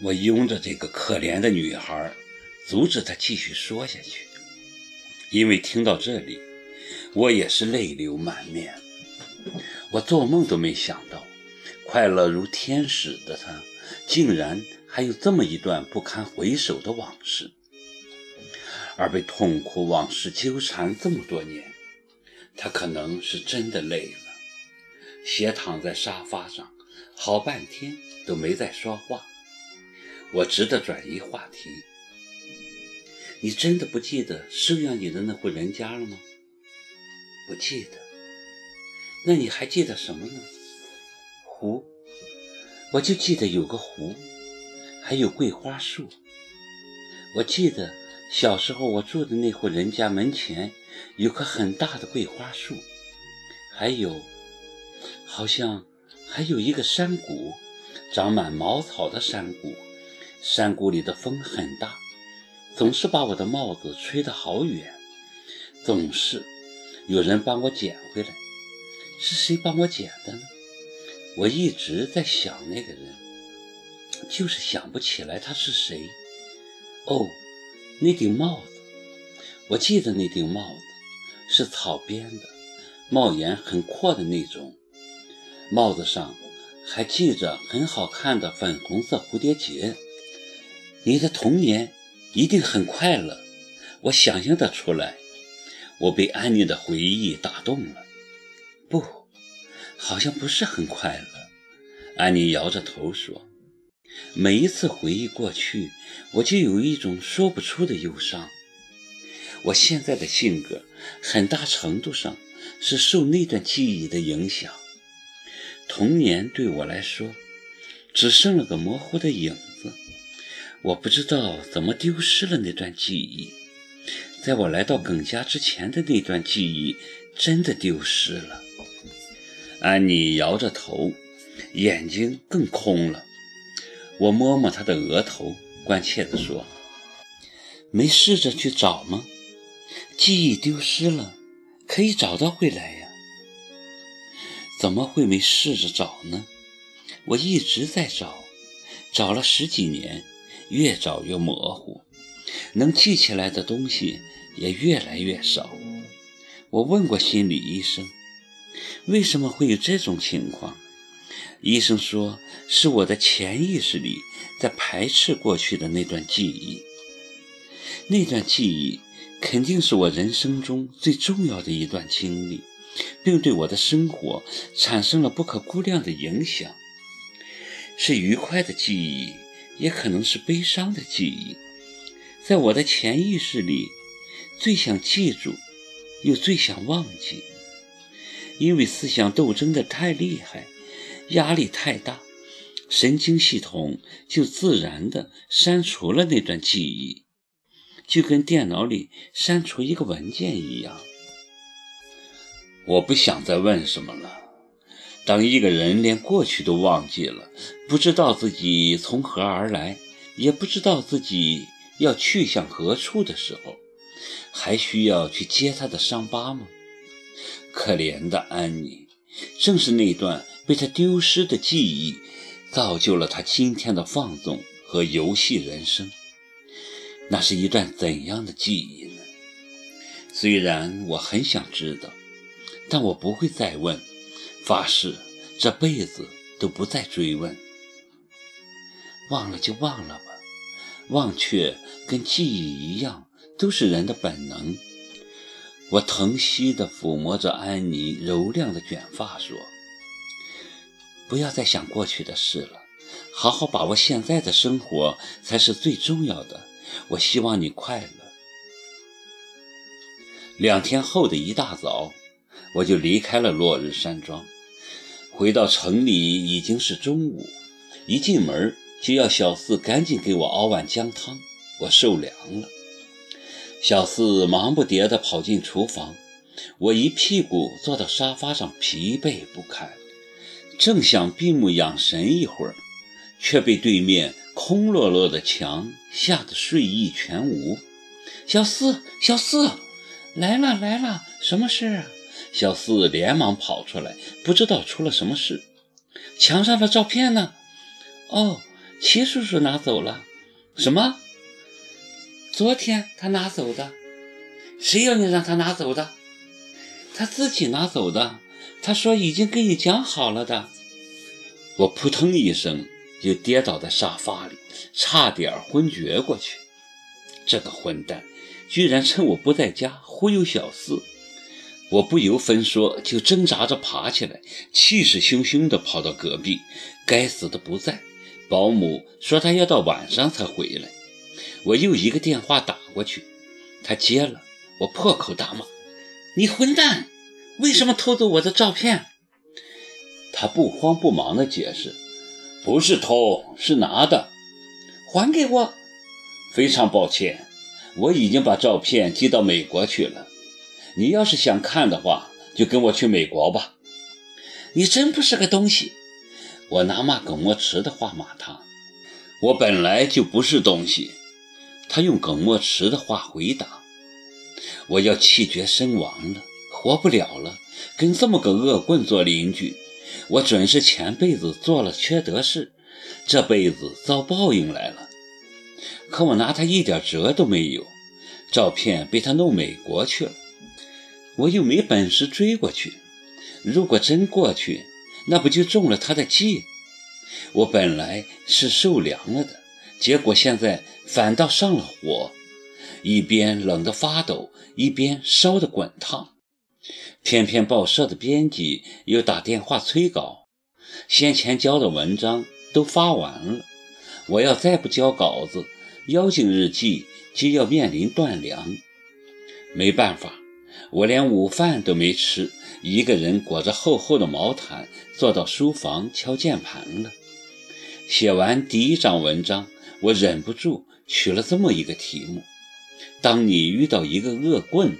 我拥着这个可怜的女孩，阻止她继续说下去，因为听到这里，我也是泪流满面。我做梦都没想到，快乐如天使的她，竟然还有这么一段不堪回首的往事，而被痛苦往事纠缠这么多年，她可能是真的累了，斜躺在沙发上，好半天都没再说话。我只得转移话题。你真的不记得收养你的那户人家了吗？不记得。那你还记得什么呢？湖，我就记得有个湖，还有桂花树。我记得小时候我住的那户人家门前有棵很大的桂花树，还有，好像还有一个山谷，长满茅草的山谷。山谷里的风很大，总是把我的帽子吹得好远，总是有人帮我捡回来。是谁帮我捡的呢？我一直在想那个人，就是想不起来他是谁。哦，那顶帽子，我记得那顶帽子是草编的，帽檐很阔的那种，帽子上还系着很好看的粉红色蝴蝶结。你的童年一定很快乐，我想象得出来。我被安妮的回忆打动了。不，好像不是很快乐。安妮摇着头说：“每一次回忆过去，我就有一种说不出的忧伤。我现在的性格，很大程度上是受那段记忆的影响。童年对我来说，只剩了个模糊的影子。”我不知道怎么丢失了那段记忆，在我来到耿家之前的那段记忆真的丢失了。安妮摇着头，眼睛更空了。我摸摸她的额头，关切地说：“没试着去找吗？记忆丢失了，可以找到回来呀。怎么会没试着找呢？我一直在找，找了十几年。”越找越模糊，能记起来的东西也越来越少。我问过心理医生，为什么会有这种情况？医生说是我的潜意识里在排斥过去的那段记忆。那段记忆肯定是我人生中最重要的一段经历，并对我的生活产生了不可估量的影响。是愉快的记忆。也可能是悲伤的记忆，在我的潜意识里，最想记住，又最想忘记。因为思想斗争的太厉害，压力太大，神经系统就自然的删除了那段记忆，就跟电脑里删除一个文件一样。我不想再问什么了。当一个人连过去都忘记了，不知道自己从何而来，也不知道自己要去向何处的时候，还需要去揭他的伤疤吗？可怜的安妮，正是那段被他丢失的记忆，造就了他今天的放纵和游戏人生。那是一段怎样的记忆呢？虽然我很想知道，但我不会再问。发誓这辈子都不再追问，忘了就忘了吧。忘却跟记忆一样，都是人的本能。我疼惜地抚摸着安妮柔亮的卷发，说：“不要再想过去的事了，好好把握现在的生活才是最重要的。我希望你快乐。”两天后的一大早，我就离开了落日山庄。回到城里已经是中午，一进门就要小四赶紧给我熬碗姜汤，我受凉了。小四忙不迭地跑进厨房，我一屁股坐到沙发上，疲惫不堪，正想闭目养神一会儿，却被对面空落落的墙吓得睡意全无。小四，小四，来了来了，什么事啊？小四连忙跑出来，不知道出了什么事。墙上的照片呢？哦，齐叔叔拿走了。什么？昨天他拿走的？谁要你让他拿走的？他自己拿走的。他说已经给你讲好了的。我扑腾一声就跌倒在沙发里，差点昏厥过去。这个混蛋居然趁我不在家忽悠小四！我不由分说就挣扎着爬起来，气势汹汹地跑到隔壁。该死的不在，保姆说他要到晚上才回来。我又一个电话打过去，他接了，我破口大骂：“你混蛋，为什么偷走我的照片？”他不慌不忙地解释：“不是偷，是拿的，还给我。”非常抱歉，我已经把照片寄到美国去了。你要是想看的话，就跟我去美国吧。你真不是个东西！我拿骂耿墨池的话骂他。我本来就不是东西。他用耿墨池的话回答：“我要气绝身亡了，活不了了，跟这么个恶棍做邻居，我准是前辈子做了缺德事，这辈子遭报应来了。可我拿他一点辙都没有，照片被他弄美国去了。”我又没本事追过去，如果真过去，那不就中了他的计？我本来是受凉了的，结果现在反倒上了火，一边冷得发抖，一边烧得滚烫。偏偏报社的编辑又打电话催稿，先前交的文章都发完了，我要再不交稿子，妖精日记就要面临断粮。没办法。我连午饭都没吃，一个人裹着厚厚的毛毯，坐到书房敲键盘了。写完第一章文章，我忍不住取了这么一个题目：当你遇到一个恶棍。